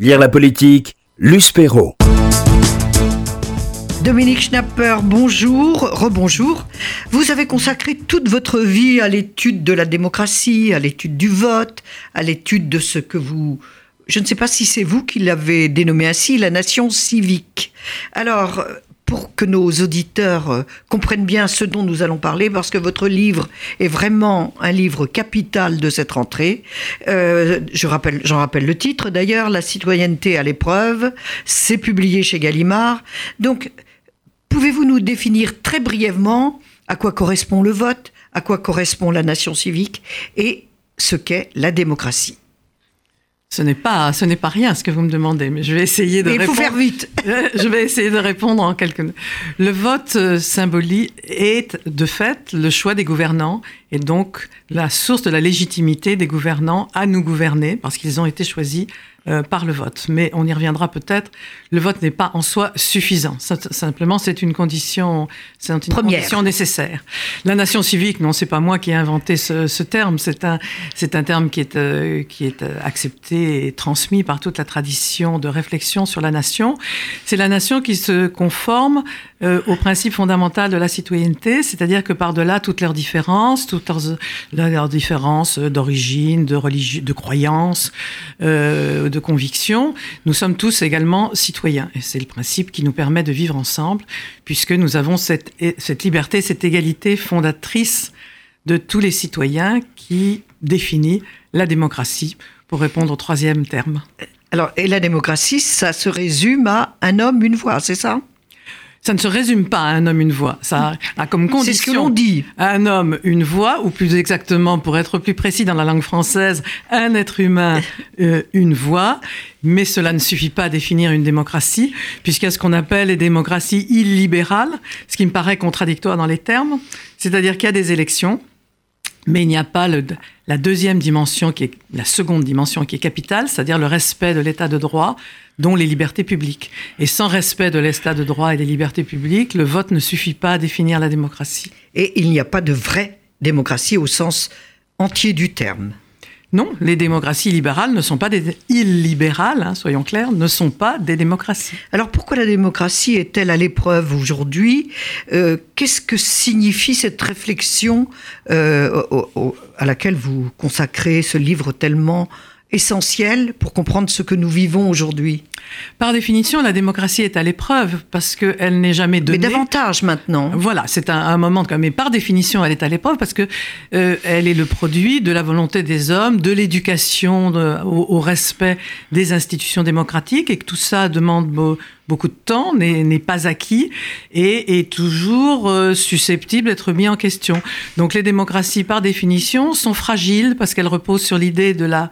Lire la politique, Luce Perrault. Dominique Schnapper, bonjour, rebonjour. Vous avez consacré toute votre vie à l'étude de la démocratie, à l'étude du vote, à l'étude de ce que vous... Je ne sais pas si c'est vous qui l'avez dénommé ainsi, la nation civique. Alors, pour que nos auditeurs euh, comprennent bien ce dont nous allons parler, parce que votre livre est vraiment un livre capital de cette rentrée. Euh, je rappelle, j'en rappelle le titre d'ailleurs, La citoyenneté à l'épreuve. C'est publié chez Gallimard. Donc, pouvez-vous nous définir très brièvement à quoi correspond le vote, à quoi correspond la nation civique et ce qu'est la démocratie? Ce n'est pas, ce n'est pas rien ce que vous me demandez, mais je vais essayer de il répondre. faut faire vite. je vais essayer de répondre en quelques. Le vote euh, symbolique est de fait le choix des gouvernants et donc la source de la légitimité des gouvernants à nous gouverner parce qu'ils ont été choisis euh, par le vote. Mais on y reviendra peut-être. Le vote n'est pas en soi suffisant. Simplement, c'est une condition, c'est une condition nécessaire. La nation civique, non, c'est pas moi qui ai inventé ce, ce terme. C'est un, c'est un terme qui est euh, qui est euh, accepté et transmis par toute la tradition de réflexion sur la nation. C'est la nation qui se conforme euh, au principe fondamental de la citoyenneté, c'est-à-dire que par-delà toutes leurs différences, toutes leurs, leurs différences d'origine, de religion, de croyance, euh, de conviction, nous sommes tous également citoyens. Et c'est le principe qui nous permet de vivre ensemble, puisque nous avons cette, cette liberté, cette égalité fondatrice de tous les citoyens qui définit la démocratie, pour répondre au troisième terme. Alors, et la démocratie, ça se résume à un homme, une voix, c'est ça? Ça ne se résume pas à un homme, une voix. Ça a comme condition. C'est ce que l'on dit. Un homme, une voix, ou plus exactement, pour être plus précis dans la langue française, un être humain, euh, une voix. Mais cela ne suffit pas à définir une démocratie, puisqu'il y a ce qu'on appelle les démocraties illibérales, ce qui me paraît contradictoire dans les termes. C'est-à-dire qu'il y a des élections, mais il n'y a pas la deuxième dimension, qui est la seconde dimension qui est capitale, c'est-à-dire le respect de l'état de droit, dont les libertés publiques. Et sans respect de l'état de droit et des libertés publiques, le vote ne suffit pas à définir la démocratie. Et il n'y a pas de vraie démocratie au sens entier du terme. Non, les démocraties libérales ne sont pas des illibérales, hein, soyons clairs, ne sont pas des démocraties. Alors pourquoi la démocratie est-elle à l'épreuve aujourd'hui? Euh, Qu'est-ce que signifie cette réflexion euh, à laquelle vous consacrez ce livre tellement essentiel pour comprendre ce que nous vivons aujourd'hui Par définition, la démocratie est à l'épreuve parce qu'elle n'est jamais donnée. Mais davantage maintenant. Voilà, c'est un, un, moment de... Mais par définition, elle est à l'épreuve parce que euh, elle est le produit de la volonté des hommes, de l'éducation, au, au, respect des institutions démocratiques et que tout ça demande beaucoup de temps, n'est pas acquis et est toujours euh, susceptible d'être mis en question. Donc les démocraties, par définition, sont fragiles parce qu'elles reposent sur l'idée de la,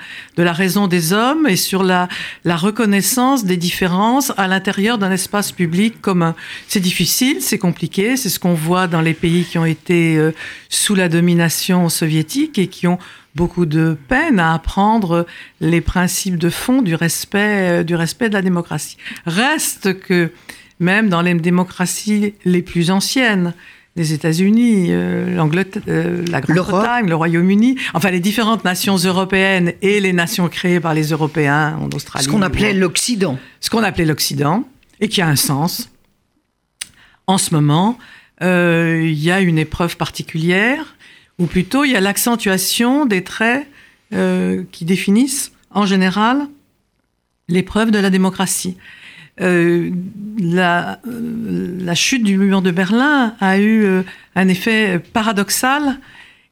raison des hommes et sur la, la reconnaissance des différences à l'intérieur d'un espace public commun. C'est difficile, c'est compliqué, c'est ce qu'on voit dans les pays qui ont été euh, sous la domination soviétique et qui ont beaucoup de peine à apprendre les principes de fond du respect, du respect de la démocratie. Reste que même dans les démocraties les plus anciennes, les États-Unis, euh, l'Angleterre, euh, la Grande-Bretagne, le Royaume-Uni, enfin les différentes nations européennes et les nations créées par les Européens en Australie. Ce qu'on appelait l'Occident. Ce qu'on appelait l'Occident, et qui a un sens. En ce moment, euh, il y a une épreuve particulière ou plutôt il y a l'accentuation des traits euh, qui définissent en général l'épreuve de la démocratie. Euh, la, euh, la, chute du mur de Berlin a eu un effet paradoxal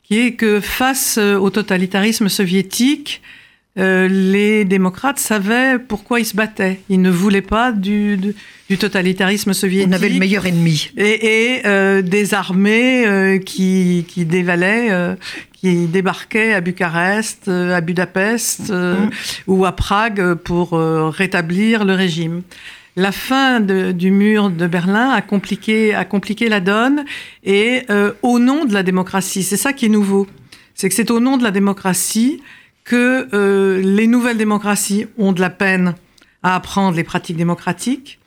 qui est que face au totalitarisme soviétique, euh, les démocrates savaient pourquoi ils se battaient. Ils ne voulaient pas du, du, du totalitarisme soviétique. On avait le meilleur ennemi. Et, et euh, des armées euh, qui, qui dévalaient, euh, qui débarquaient à Bucarest, euh, à Budapest mmh. ou à Prague pour rétablir le régime. La fin de, du mur de Berlin a compliqué, a compliqué la donne et au nom de la démocratie, c'est ça qui est nouveau. C'est que c'est au nom de la démocratie que euh, les nouvelles démocraties ont de la peine à apprendre les pratiques démocratiques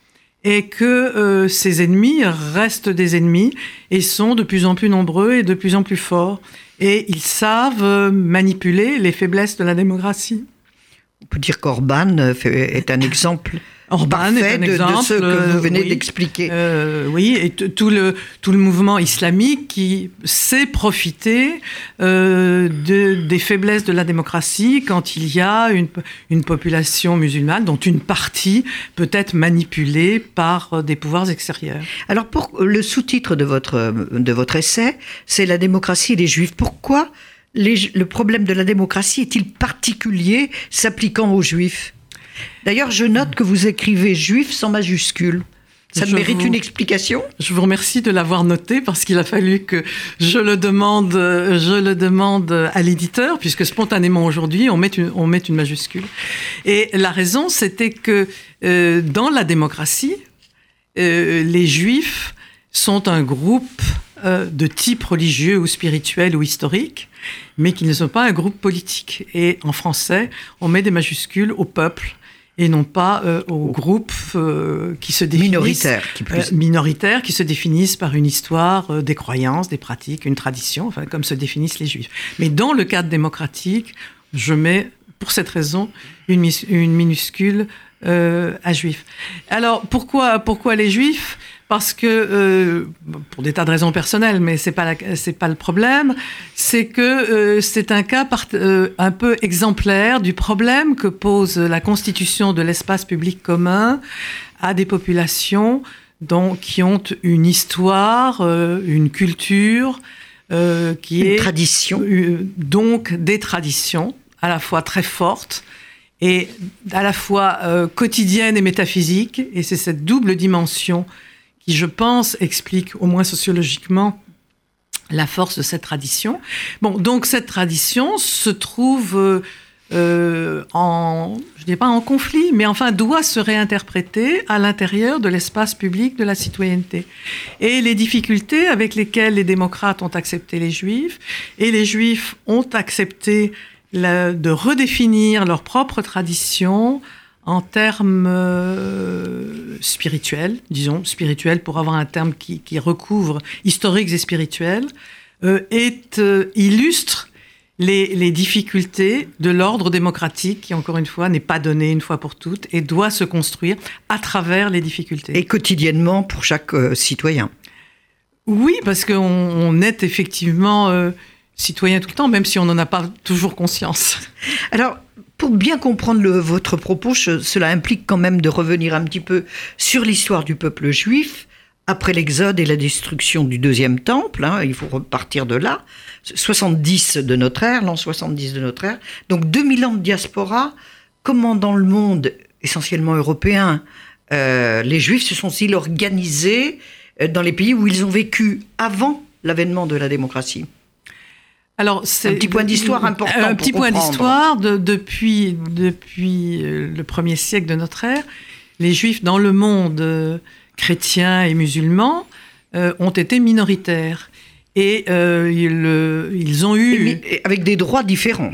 et que euh, ces ennemis restent des ennemis et sont de plus en plus nombreux et de plus en plus forts. Et ils savent manipuler les faiblesses de la démocratie. On peut dire qu'Orban est un exemple Orban est un exemple, de ce que vous venez oui. d'expliquer. Euh, oui, et tout le, tout le mouvement islamique qui sait profiter euh, de, des faiblesses de la démocratie quand il y a une, une population musulmane dont une partie peut être manipulée par des pouvoirs extérieurs. Alors, pour le sous-titre de votre, de votre essai, c'est la démocratie et les juifs. Pourquoi les, le problème de la démocratie est-il particulier s'appliquant aux juifs? D'ailleurs, je note que vous écrivez juif sans majuscule. Ça Je mérite vous- une explication? Je vous remercie de l'avoir noté parce qu'il a fallu que je le demande, je le demande à l'éditeur puisque spontanément aujourd'hui on met une, on met une majuscule. Et la raison c'était que euh, dans la démocratie, euh, les juifs sont un groupe euh, de type religieux ou spirituel ou historique, mais qui ne sont pas un groupe politique. Et en français, on met des majuscules au peuple et non pas euh, aux groupes euh, qui se définissent Minoritaire, qui plus. euh, minoritaires qui se définissent par une histoire, euh, des croyances, des pratiques, une tradition, enfin comme se définissent les juifs. Mais dans le cadre démocratique, je mets pour cette raison une minuscule euh, à juifs. Alors pourquoi pourquoi les juifs? Parce que euh, pour des tas de raisons personnelles, mais c'est pas la- c'est pas le problème, c'est que euh, c'est un cas part- euh, un peu exemplaire du problème que pose la constitution de l'espace public commun à des populations donc, qui ont une histoire, une culture, qui Une est tradition. donc des traditions à la fois très fortes et à la fois quotidiennes et métaphysiques. Et c'est cette double dimension qui, je pense, explique, au moins sociologiquement, la force de cette tradition. Bon, donc cette tradition se trouve euh, euh, en, je dis pas en conflit, mais enfin doit se réinterpréter à l'intérieur de l'espace public de la citoyenneté. Et les difficultés avec lesquelles les démocrates ont accepté les juifs et les juifs ont accepté de redéfinir leur propre tradition en termes euh, spirituels, disons, spirituels pour avoir un terme qui, qui recouvre historiques et spirituels, euh, est, euh, illustre les, les difficultés de l'ordre démocratique qui, encore une fois, n'est pas donné une fois pour toutes et doit se construire à travers les difficultés. Et quotidiennement pour chaque citoyen. Oui, parce qu'on on est effectivement citoyen tout le temps, même si on n'en a pas toujours conscience. Alors, pour bien comprendre le- votre propos, je- cela implique quand même de revenir un petit peu sur l'histoire du peuple juif après l'Exode et la destruction du deuxième temple. hein, il faut repartir de là. 70 de notre ère, l'an 70 de notre ère. Donc 2000 ans de diaspora. Comment dans le monde, essentiellement européen, euh, les juifs se sont-ils organisés euh, dans les pays où ils ont vécu avant l'avènement de la démocratie? Alors, c'est Un petit point d'histoire important Un petit point d'histoire de- depuis depuis euh, le premier siècle de notre ère, les Juifs dans le monde euh, chrétien et musulman euh, ont été minoritaires et euh, ils, ils ont eu Mais avec des droits différents.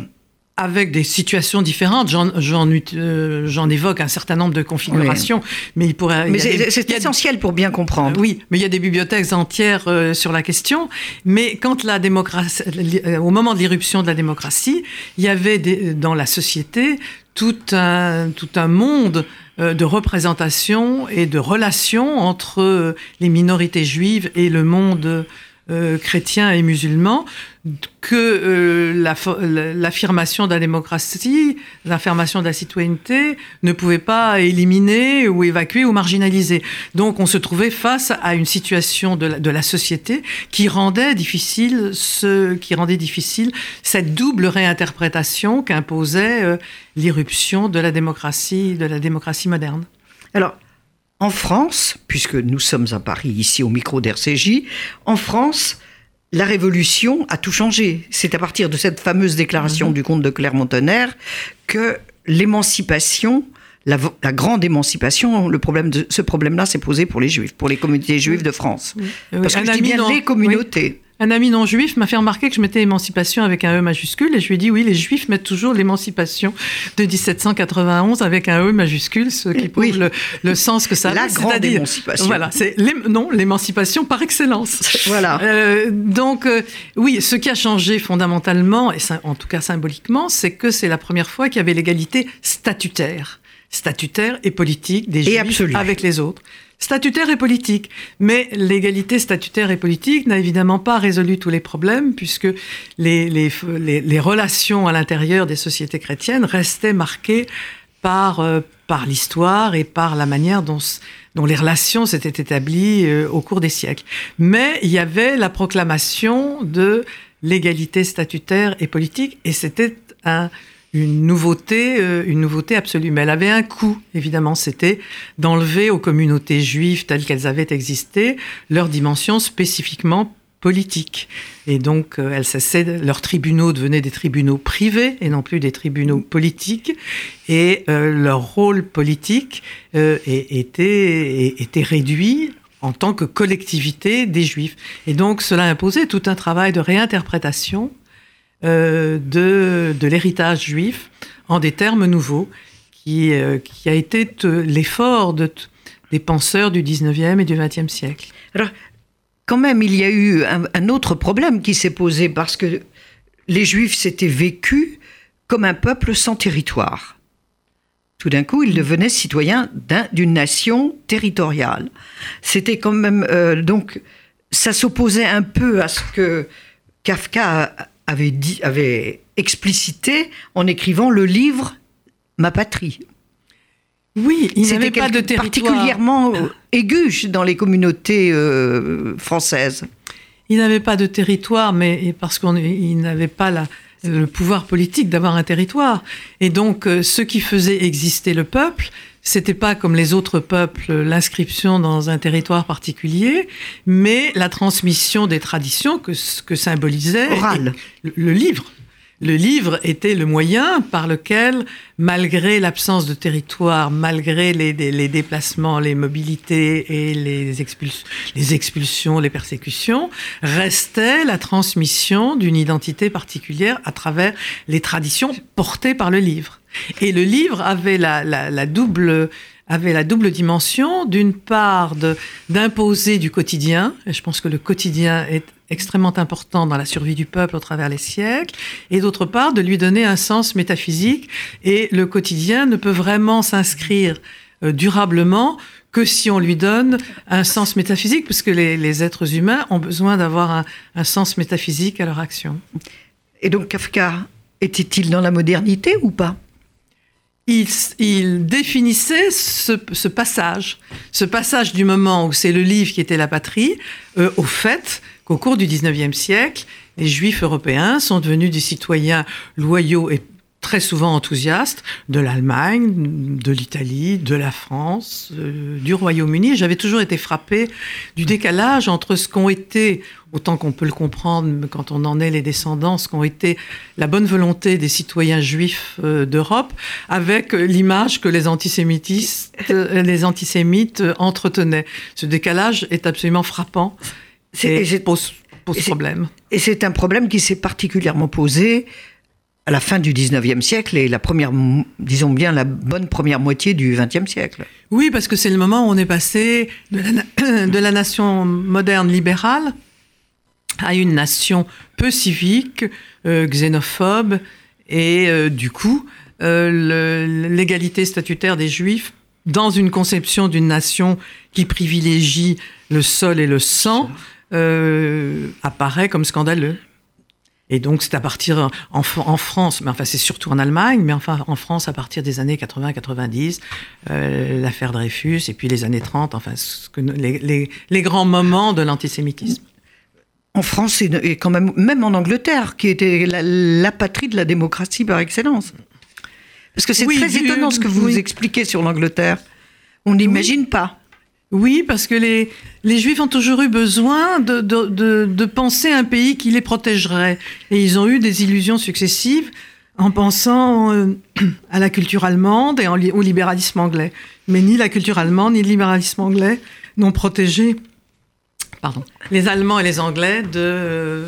Avec des situations différentes. J'en euh, évoque un certain nombre de configurations, mais il pourrait. Mais c'est essentiel pour bien comprendre. oui, mais il y a des bibliothèques entières euh, sur la question. Mais quand la démocratie, euh, au moment de l'irruption de la démocratie, il y avait des- dans la société tout un, tout un monde euh, de représentation et de relations entre euh, les minorités juives et le monde euh, chrétien et musulman que euh, l'affirmation de la démocratie, l'affirmation de la citoyenneté ne pouvait pas éliminer ou évacuer ou marginaliser. Donc on se trouvait face à une situation de la, de la société qui rendait difficile ce qui rendait difficile cette double réinterprétation qu'imposait euh, l'irruption de la démocratie de la démocratie moderne. Alors, en France, puisque nous sommes à Paris, ici au micro d'RCJ, en France, la Révolution a tout changé. C'est à partir de cette fameuse déclaration du comte de Clermont-Tonnerre que l'émancipation, la, grande émancipation, le problème de, ce problème-là s'est posé pour les Juifs, pour les communautés juives de France. Oui, Parce que un je dis bien dont- les communautés. Un ami non juif m'a fait remarquer que je mettais émancipation avec un E majuscule et je lui ai dit oui, les juifs mettent toujours l'émancipation de 1791 avec un E majuscule, ce qui prouve Oui. le, le sens que ça a. La grande émancipation. Voilà, c'est non l'émancipation par excellence. Voilà. Euh, donc euh, oui, ce qui a changé fondamentalement et en tout cas symboliquement, c'est que c'est la première fois qu'il y avait l'égalité statutaire, statutaire et politique des juifs absolue. avec les autres. Statutaire et politique. Mais l'égalité statutaire et politique n'a évidemment pas résolu tous les problèmes, puisque les, relations à l'intérieur des sociétés chrétiennes restaient marquées par, euh, l'histoire et par la manière dont les relations s'étaient établies euh, au cours des siècles. Mais il y avait la proclamation de l'égalité statutaire et politique, et c'était un, une nouveauté, euh, une nouveauté absolue. Mais elle avait un coût, évidemment, c'était d'enlever aux communautés juives telles qu'elles avaient existé leur dimension spécifiquement politique. Et donc, euh, elles leurs tribunaux devenaient des tribunaux privés et non plus des tribunaux politiques. Et euh, leur rôle politique était, était réduit en tant que collectivité des juifs. Et donc, cela imposait tout un travail de réinterprétation euh, de, de l'héritage juif en des termes nouveaux, qui, euh, qui a été l'effort de, des penseurs du 19e et du 20e siècle. Alors, quand même, il y a eu un, autre problème qui s'est posé parce que les Juifs s'étaient vécus comme un peuple sans territoire. Tout d'un coup, ils devenaient citoyens d'un- d'une nation territoriale. C'était quand même euh, donc ça s'opposait un peu à ce que Kafka avait dit, avait explicité en écrivant le livre Ma patrie. Oui, il n'avait pas de territoire. particulièrement euh, aigu dans les communautés euh, françaises. Il n'avait pas de territoire, mais parce qu'il n'avait pas la- le pouvoir politique d'avoir un territoire. Et donc, euh, ce qui faisait exister le peuple, c'était pas comme les autres peuples l'inscription dans un territoire particulier, mais la transmission des traditions que, que symbolisait le livre. Le livre était le moyen par lequel, malgré l'absence de territoire, malgré les, déplacements, les mobilités et les, expuls- les expulsions, les persécutions, restait la transmission d'une identité particulière à travers les traditions portées par le livre. Et le livre avait la double avait la double dimension, d'une part d'imposer du quotidien, et je pense que le quotidien est extrêmement important dans la survie du peuple au travers les siècles, et d'autre part de lui donner un sens métaphysique, et le quotidien ne peut vraiment s'inscrire euh, durablement que si on lui donne un sens métaphysique, puisque les, êtres humains ont besoin d'avoir un sens métaphysique à leur action. Et donc Kafka était-il dans la modernité ou pas? Il, définissait ce, ce passage, ce passage du moment où c'est le livre qui était la patrie, euh, au fait qu'au cours du 19e siècle, les juifs européens sont devenus des citoyens loyaux et très souvent enthousiastes de l'Allemagne, de l'Italie, de la France, euh, du Royaume-Uni. J'avais toujours été frappé du décalage entre ce qu'ont été, autant qu'on peut le comprendre quand on en est les descendants, ce qu'ont été la bonne volonté des citoyens juifs euh, d'Europe, avec euh, l'image que les antisémitistes, les antisémites entretenaient. Ce décalage est absolument frappant C'est- pose, pose et c'est- problème. Et c'est un problème qui s'est particulièrement posé à la fin du 19e siècle et la première, disons bien, la bonne première moitié du 20e siècle. Oui, parce que c'est le moment où on est passé de la, de la nation moderne libérale à une nation peu civique, euh, xénophobe, et euh, du coup, euh, l'égalité statutaire des Juifs dans une conception d'une nation qui privilégie le sol et le sang euh, apparaît comme scandaleux. Et donc, c'est à partir en, Fr- en France, mais enfin, c'est surtout en Allemagne, mais enfin, en France, à partir des années 80-90, euh, l'affaire Dreyfus, et puis les années 30, enfin, ce que, les, les- les grands moments de l'antisémitisme. En France et, et quand même, même en Angleterre, qui était la, la patrie de la démocratie par excellence. Parce que c'est Oui, très du- étonnant ce que vous oui. expliquez sur l'Angleterre. On n'imagine pas. Oui, parce que les, les Juifs ont toujours eu besoin de, de, de, penser un pays qui les protégerait. Et ils ont eu des illusions successives en pensant euh, à la culture allemande et au libéralisme anglais. Mais ni la culture allemande ni le libéralisme anglais n'ont protégé pardon, les Allemands et les Anglais de,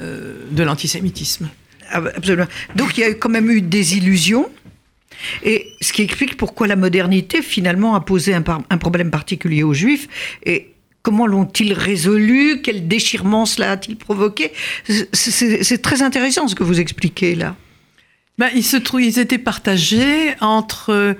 de l'antisémitisme. Ah, absolument. Donc il y a quand même eu des illusions. Et ce qui explique pourquoi la modernité finalement a posé un, problème particulier aux Juifs. Et comment l'ont-ils résolu? Quel déchirement cela a-t-il provoqué? C'est très intéressant ce que vous expliquez là. Ben, ils, se ils étaient partagés entre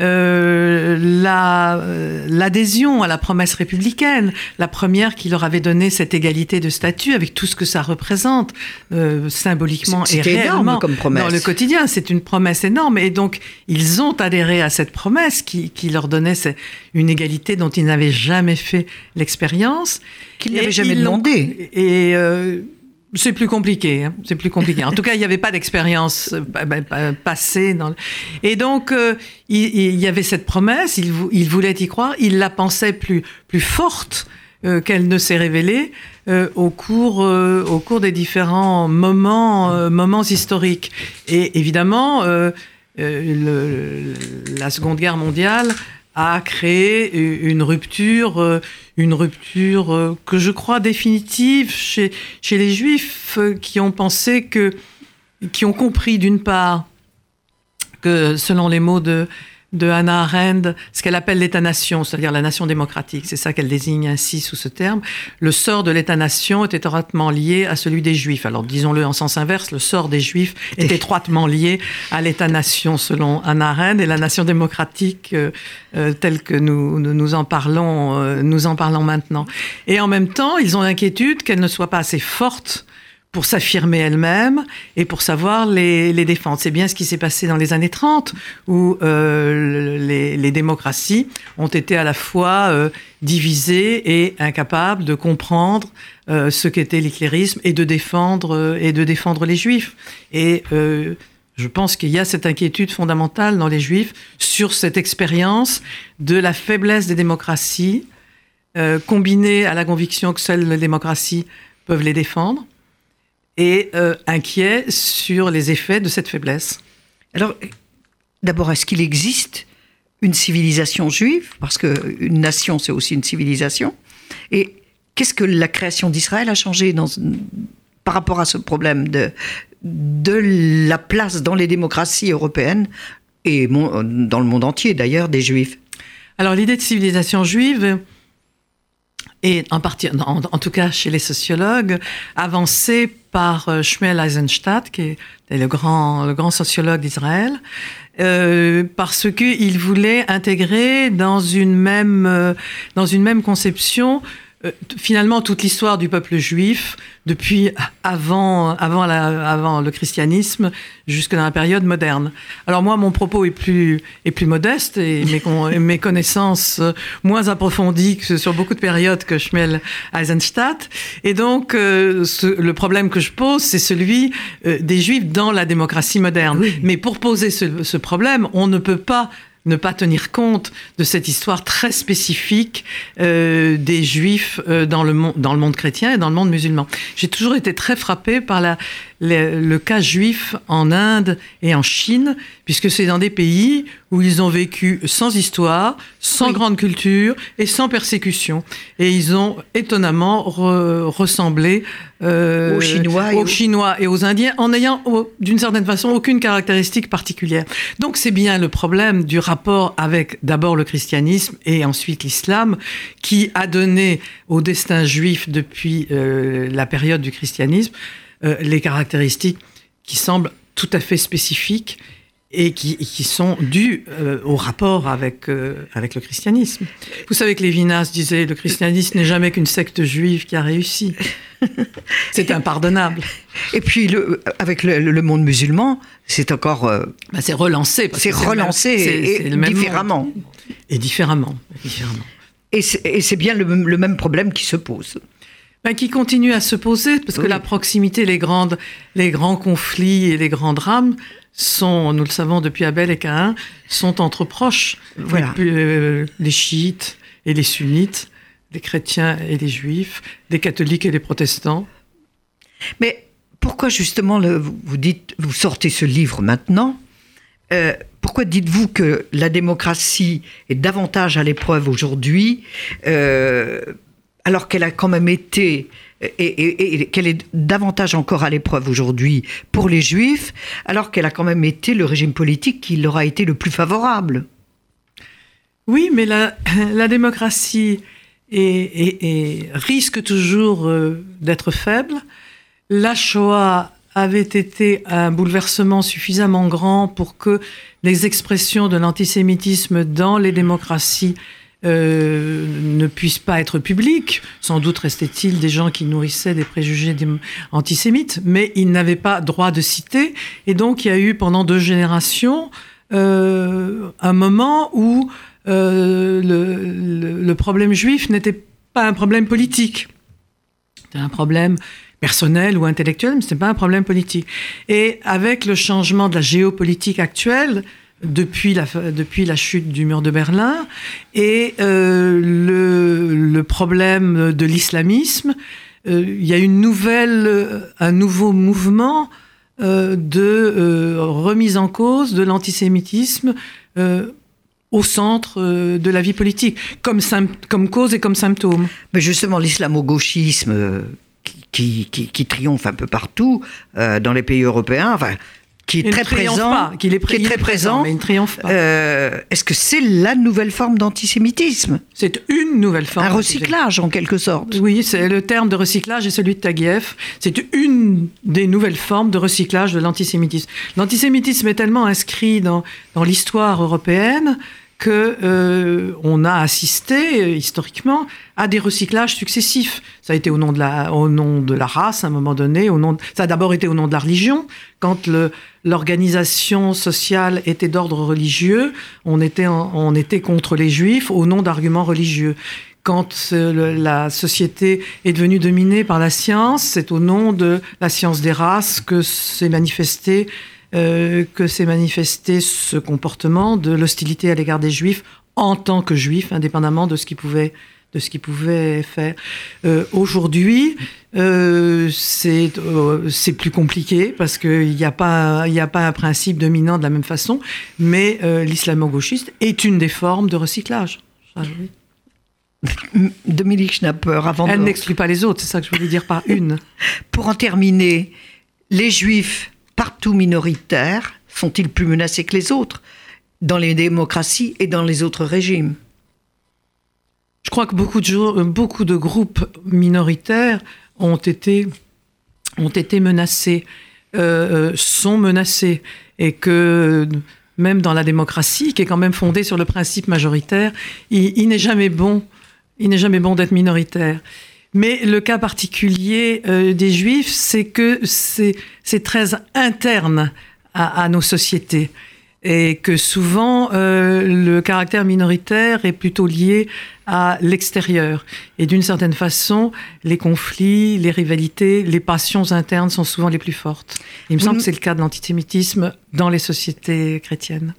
euh, la, euh, l'adhésion à la promesse républicaine, la première qui leur avait donné cette égalité de statut avec tout ce que ça représente euh, symboliquement et réellement comme promesse. dans le quotidien. C'est une promesse énorme et donc ils ont adhéré à cette promesse qui, qui leur donnait une égalité dont ils n'avaient jamais fait l'expérience. Qu'ils n'avaient jamais demandé. Et euh, c'est plus compliqué. Hein. C'est plus compliqué. En tout cas, il n'y avait pas d'expérience euh, passée. Dans Et donc, euh, il, y avait cette promesse. Il, voulait y croire. Il la pensait plus plus forte euh, qu'elle ne s'est révélée au cours au cours des différents moments moments historiques. Et évidemment, le, la Seconde Guerre mondiale a créé une rupture, euh, une rupture euh, que je crois définitive chez, chez les Juifs euh, qui ont pensé que, qui ont compris d'une part que selon les mots de, de Hannah Arendt, ce qu'elle appelle l'État-nation, c'est-à-dire la nation démocratique, c'est ça qu'elle désigne ainsi sous ce terme, le sort de l'État-nation est étroitement lié à celui des Juifs. Alors disons-le en sens inverse, le sort des Juifs est étroitement lié à l'État-nation selon Hannah Arendt et la nation démocratique euh, euh, telle que nous, nous, nous en parlons, euh, nous en parlons maintenant. Et en même temps, ils ont l'inquiétude qu'elle ne soit pas assez forte pour s'affirmer elle-même et pour savoir les, les défendre. C'est bien ce qui s'est passé dans les années 30, où euh, les, les, démocraties ont été à la fois euh, divisées et incapables de comprendre euh, ce qu'était l'éclairisme et de défendre euh, et de défendre les juifs. Et euh, je pense qu'il y a cette inquiétude fondamentale dans les juifs sur cette expérience de la faiblesse des démocraties, euh, combinée à la conviction que seules les démocraties peuvent les défendre et euh, inquiet sur les effets de cette faiblesse. Alors, d'abord, est-ce qu'il existe une civilisation juive? Parce qu'une nation, c'est aussi une civilisation. Et qu'est-ce que la création d'Israël a changé dans, par rapport à ce problème de, de la place dans les démocraties européennes et dans le monde entier d'ailleurs des juifs? Alors l'idée de civilisation juive et en, partie, en, tout cas chez les sociologues, avancée par euh, Shmuel Eisenstadt, qui est le grand, le grand sociologue d'Israël, euh, parce qu'il voulait intégrer dans une même, euh, dans une même conception euh, finalement toute l'histoire du peuple juif depuis avant, avant, la, avant le christianisme jusque dans la période moderne. Alors moi, mon propos est plus, est plus modeste et mes, con, mes connaissances moins approfondies que sur beaucoup de périodes que Schmel Eisenstadt. Et donc, euh, ce, le problème que je pose, c'est celui euh, des juifs dans la démocratie moderne. Oui. Mais pour poser ce, ce problème, on ne peut pas ne pas tenir compte de cette histoire très spécifique euh, des juifs euh, dans, le monde, dans le monde chrétien et dans le monde musulman. J'ai toujours été très frappée par la, le, le cas juif en Inde et en Chine, puisque c'est dans des pays où ils ont vécu sans histoire, sans oui. grande culture et sans persécution. Et ils ont étonnamment re ressemblé euh, aux, Chinois, aux et Chinois et aux Indiens en ayant d'une certaine façon aucune caractéristique particulière. Donc c'est bien le problème du rapport avec d'abord le christianisme et ensuite l'islam qui a donné au destin juif depuis euh, la période du christianisme euh, les caractéristiques qui semblent tout à fait spécifiques et qui, qui sont dues euh, au rapport avec, euh, avec le christianisme. Vous savez que Lévinas disait le christianisme n'est jamais qu'une secte juive qui a réussi. C'est impardonnable. Et puis, le, avec le, le, monde musulman, c'est encore. Euh, bah c'est relancé. C'est relancé et, et différemment. Et différemment. différemment. Et c'est bien le, le, même problème qui se pose. Ben, qui continue à se poser, parce oui. que la proximité, les, grandes, les grands conflits et les grands drames sont, nous le savons depuis Abel et Caïn, sont entre proches. Voilà. Les, euh, les chiites et les sunnites, les chrétiens et les juifs, les catholiques et les protestants. Mais pourquoi justement le, vous dites, vous sortez ce livre maintenant euh, pourquoi dites-vous que la démocratie est davantage à l'épreuve aujourd'hui euh, alors qu'elle a quand même été et, qu'elle est davantage encore à l'épreuve aujourd'hui pour les juifs, alors qu'elle a quand même été le régime politique qui leur a été le plus favorable. Oui, mais la, démocratie risque toujours euh, d'être faible. La Shoah avait été un bouleversement suffisamment grand pour que les expressions de l'antisémitisme dans les démocraties euh, ne puissent pas être publiques. Sans doute restait-il des gens qui nourrissaient des préjugés antisémites, mais ils n'avaient pas droit de citer. Et donc il y a eu pendant deux générations euh, un moment où euh, le, le, problème juif n'était pas un problème politique. C'était un problème personnel ou intellectuel, mais ce n'était pas un problème politique. Et avec le changement de la géopolitique actuelle, depuis la, depuis la chute du mur de Berlin, et euh, le, problème de l'islamisme, euh, il y a une nouvelle, un nouveau mouvement euh, de remise en cause de l'antisémitisme au centre euh, de la vie politique, comme, comme cause et comme symptôme. Mais justement, l'islamo-gauchisme euh, qui, qui, triomphe un peu partout euh, dans les pays européens, qui est très présent, qui, est, très présent, il ne triomphe pas. Euh, Est-ce que c'est la nouvelle forme d'antisémitisme? C'est une nouvelle forme. Un recyclage en quelque sorte. Oui, c'est le terme de recyclage et celui de Taguieff. C'est une des nouvelles formes de recyclage de l'antisémitisme. L'antisémitisme est tellement inscrit dans, dans l'histoire européenne que euh, a assisté euh, historiquement à des recyclages successifs. Ça a été au nom de la, au nom de la race à un moment donné. Ça a d'abord été au nom de la religion. Quand l'organisation sociale était d'ordre religieux, on était, on était contre les juifs au nom d'arguments religieux. Quand euh, la société est devenue dominée par la science, c'est au nom de la science des races que s'est manifesté euh, que s'est manifesté ce comportement de l'hostilité à l'égard des juifs en tant que juifs, indépendamment de ce qu'ils pouvaient de ce qu'ils pouvaient faire. Euh, Aujourd'hui, euh, c'est plus compliqué parce qu'il n'y a, pas, a pas un principe dominant de la même façon, mais l'islamo-gauchiste est une des formes de recyclage. Dominique Schnapper, avant Elle n'exclut pas les autres, c'est ça que je voulais dire par une. Pour en terminer, les juifs partout minoritaires sont-ils plus menacés que les autres dans les démocraties et dans les autres régimes Je crois que beaucoup de, de groupes minoritaires ont été, ont été menacés, euh, euh, sont menacés, et que même dans la démocratie, qui est quand même fondée sur le principe majoritaire, il n'est jamais bon, il n'est jamais bon d'être minoritaire. Mais le cas particulier euh, des Juifs, c'est que c'est très interne à, nos sociétés et que souvent euh, le caractère minoritaire est plutôt lié à l'extérieur. Et d'une certaine façon, les conflits, les rivalités, les passions internes sont souvent les plus fortes. Il me semble que c'est le cas de l'antisémitisme dans les sociétés chrétiennes.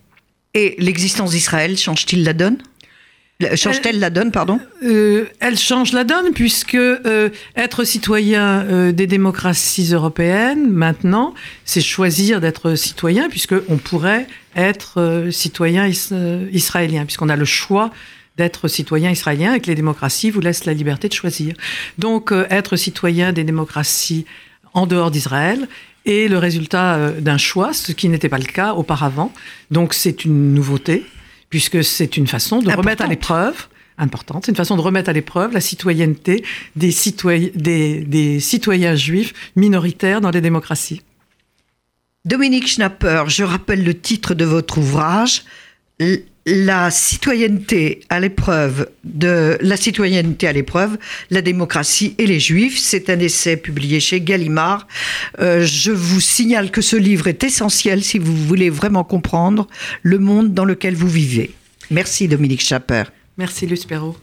Et l'existence d'Israël change-t-il la donne? Change-t-elle la donne, pardon euh, Elle change la donne puisque euh, être citoyen euh, des démocraties européennes maintenant, c'est choisir d'être citoyen puisque on pourrait être citoyen israélien puisqu'on a le choix d'être citoyen israélien et que les démocraties vous laissent la liberté de choisir. Donc être citoyen des démocraties en dehors d'Israël est le résultat d'un choix, ce qui n'était pas le cas auparavant. Donc c'est une nouveauté puisque c'est une façon de remettre à l'épreuve importante. C'est une façon de remettre à l'épreuve la citoyenneté des, citoyens, des, citoyens juifs minoritaires dans les démocraties. Dominique Schnapper, je rappelle le titre de votre ouvrage, la citoyenneté à l'épreuve de la citoyenneté à l'épreuve, la démocratie et les juifs. C'est un essai publié chez Gallimard. Euh, je vous signale que ce livre est essentiel si vous voulez vraiment comprendre le monde dans lequel vous vivez. Merci Dominique Chaper. Merci Luce Perrault.